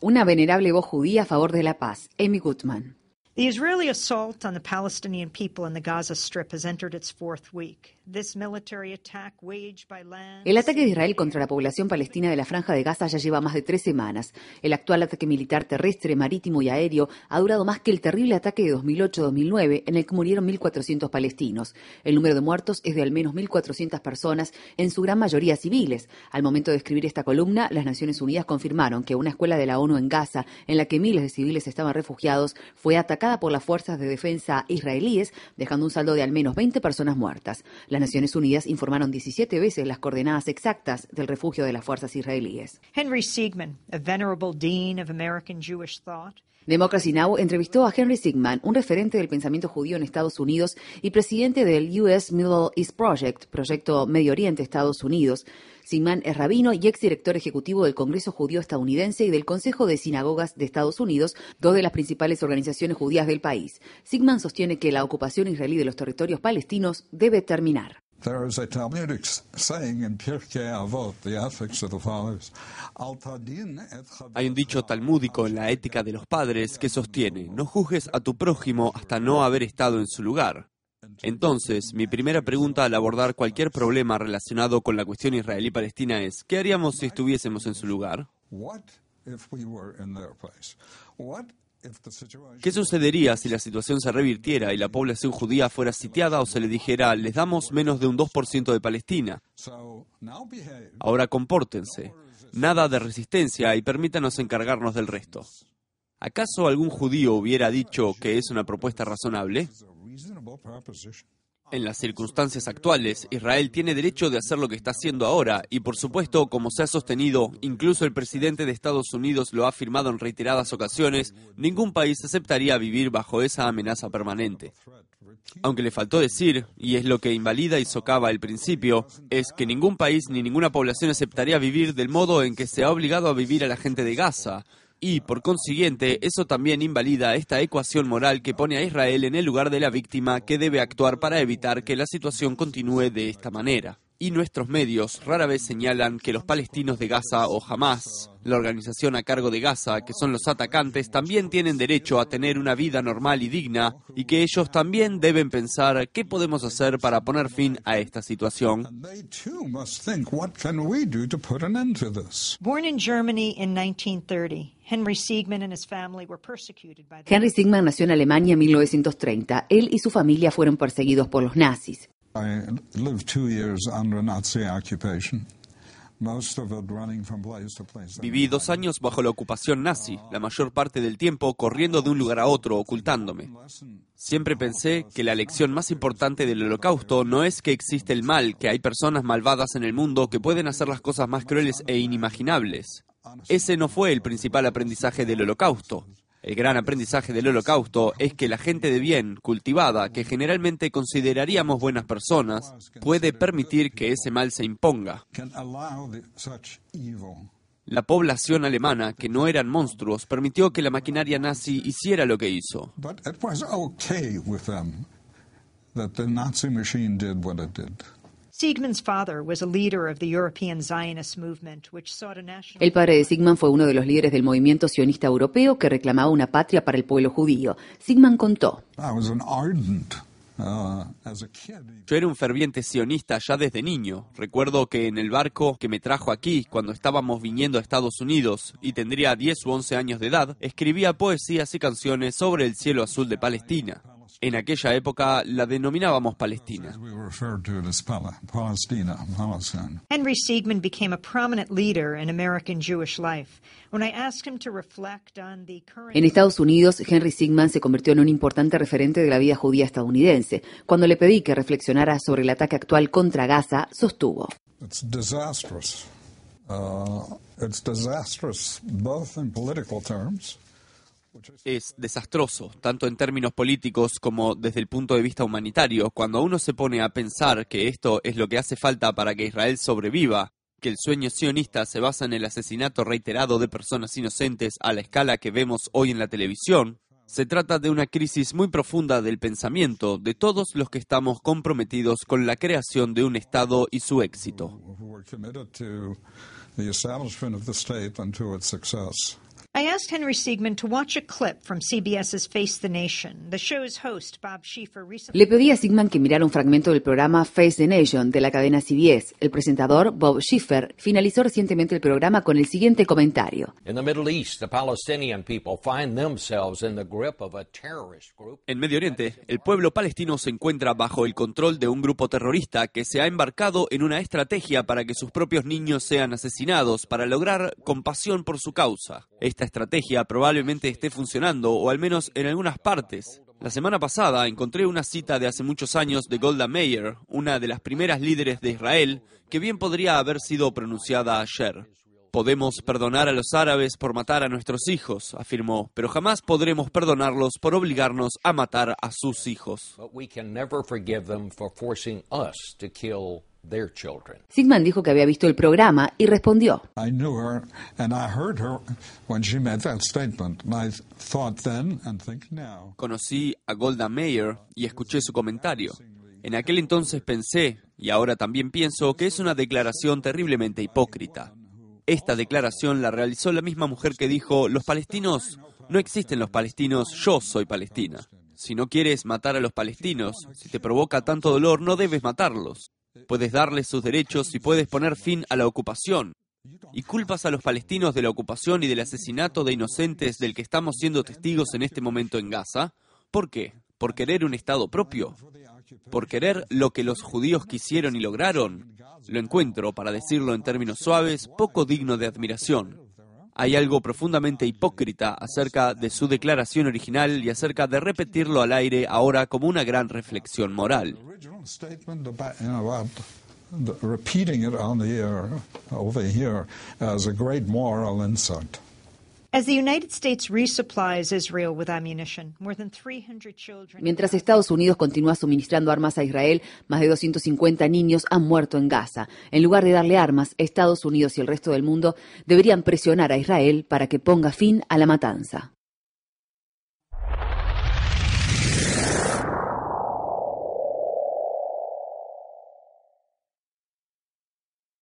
Una venerable voz judía a favor de la paz, Amy Gutman. The Israeli assault on the Palestinian people in the Gaza Strip has entered its fourth week. El ataque de Israel contra la población palestina de la Franja de Gaza ya lleva más de tres semanas. El actual ataque militar terrestre, marítimo y aéreo ha durado más que el terrible ataque de 2008-2009 en el que murieron 1.400 palestinos. El número de muertos es de al menos 1.400 personas, en su gran mayoría civiles. Al momento de escribir esta columna, las Naciones Unidas confirmaron que una escuela de la ONU en Gaza, en la que miles de civiles estaban refugiados, fue atacada por las fuerzas de defensa israelíes, dejando un saldo de al menos 20 personas muertas. Las Naciones Unidas informaron 17 veces las coordenadas exactas del refugio de las fuerzas israelíes. Henry Siegman, a venerable dean of American Jewish thought, Democracy Now! entrevistó a Henry Sigman, un referente del pensamiento judío en Estados Unidos y presidente del US Middle East Project, proyecto Medio Oriente Estados Unidos. Sigman es rabino y exdirector ejecutivo del Congreso Judío Estadounidense y del Consejo de Sinagogas de Estados Unidos, dos de las principales organizaciones judías del país. Sigman sostiene que la ocupación israelí de los territorios palestinos debe terminar. Hay un dicho talmúdico en la ética de los padres que sostiene, no juzgues a tu prójimo hasta no haber estado en su lugar. Entonces, mi primera pregunta al abordar cualquier problema relacionado con la cuestión israelí-palestina es, ¿qué haríamos si estuviésemos en su lugar? ¿Qué sucedería si la situación se revirtiera y la población judía fuera sitiada o se le dijera, les damos menos de un 2% de Palestina? Ahora compórtense, nada de resistencia y permítanos encargarnos del resto. ¿Acaso algún judío hubiera dicho que es una propuesta razonable? En las circunstancias actuales, Israel tiene derecho de hacer lo que está haciendo ahora y, por supuesto, como se ha sostenido, incluso el presidente de Estados Unidos lo ha afirmado en reiteradas ocasiones, ningún país aceptaría vivir bajo esa amenaza permanente. Aunque le faltó decir, y es lo que invalida y socava el principio, es que ningún país ni ninguna población aceptaría vivir del modo en que se ha obligado a vivir a la gente de Gaza, y, por consiguiente, eso también invalida esta ecuación moral que pone a Israel en el lugar de la víctima que debe actuar para evitar que la situación continúe de esta manera y nuestros medios rara vez señalan que los palestinos de Gaza o Hamas, la organización a cargo de Gaza, que son los atacantes, también tienen derecho a tener una vida normal y digna y que ellos también deben pensar qué podemos hacer para poner fin a esta situación. Henry Sigman nació en Alemania en 1930. Él y su familia fueron perseguidos por los nazis. Viví dos años bajo la ocupación nazi, la mayor parte del tiempo corriendo de un lugar a otro, ocultándome. Siempre pensé que la lección más importante del holocausto no es que existe el mal, que hay personas malvadas en el mundo que pueden hacer las cosas más crueles e inimaginables. Ese no fue el principal aprendizaje del holocausto. El gran aprendizaje del holocausto es que la gente de bien, cultivada, que generalmente consideraríamos buenas personas, puede permitir que ese mal se imponga. La población alemana, que no eran monstruos, permitió que la maquinaria nazi hiciera lo que hizo. El padre de Sigmund fue uno de los líderes del movimiento sionista europeo que reclamaba una patria para el pueblo judío. Sigmund contó. Uh, Yo era un ferviente sionista ya desde niño. Recuerdo que en el barco que me trajo aquí, cuando estábamos viniendo a Estados Unidos y tendría 10 u 11 años de edad, escribía poesías y canciones sobre el cielo azul de Palestina. En aquella época la denominábamos Palestina. Henry Siegman became a prominent leader in American Jewish life. En Estados Unidos, Henry Sigman se convirtió en un importante referente de la vida judía estadounidense. Cuando le pedí que reflexionara sobre el ataque actual contra Gaza, sostuvo. It's disastrous. Uh, it's disastrous both in political terms es desastroso, tanto en términos políticos como desde el punto de vista humanitario, cuando uno se pone a pensar que esto es lo que hace falta para que Israel sobreviva, que el sueño sionista se basa en el asesinato reiterado de personas inocentes a la escala que vemos hoy en la televisión, Se trata de una crisis muy profunda del pensamiento de todos los que estamos comprometidos con la creación de un Estado y su éxito. I asked Henry Siegman to watch a clip from CBS's Face the Nation. The show's host, Bob Schieffer, recently... Le pedí a Sigman que mirara un fragmento del programa Face the Nation de la cadena CBS. El presentador, Bob Schiffer, finalizó recientemente el programa con el siguiente comentario. En Medio Oriente, el pueblo palestino se encuentra bajo el control de un grupo terrorista que se ha embarcado en una estrategia para que sus propios niños sean asesinados para lograr compasión por su causa. Esta estrategia probablemente esté funcionando, o al menos en algunas partes. La semana pasada encontré una cita de hace muchos años de Golda Meir, una de las primeras líderes de Israel, que bien podría haber sido pronunciada ayer. Podemos perdonar a los árabes por matar a nuestros hijos, afirmó, pero jamás podremos perdonarlos por obligarnos a matar a sus hijos. Sigman dijo que había visto el programa y respondió. Conocí a Golda Meir y escuché su comentario. En aquel entonces pensé, y ahora también pienso, que es una declaración terriblemente hipócrita. Esta declaración la realizó la misma mujer que dijo, los palestinos, no existen los palestinos, yo soy palestina. Si no quieres matar a los palestinos, si te provoca tanto dolor, no debes matarlos. Puedes darles sus derechos y puedes poner fin a la ocupación. Y culpas a los palestinos de la ocupación y del asesinato de inocentes del que estamos siendo testigos en este momento en Gaza. ¿Por qué? ¿Por querer un Estado propio? ¿Por querer lo que los judíos quisieron y lograron? Lo encuentro, para decirlo en términos suaves, poco digno de admiración. Hay algo profundamente hipócrita acerca de su declaración original y acerca de repetirlo al aire ahora como una gran reflexión moral. Mientras Estados Unidos continúa suministrando armas a Israel, más de 250 niños han muerto en Gaza. En lugar de darle armas, Estados Unidos y el resto del mundo deberían presionar a Israel para que ponga fin a la matanza.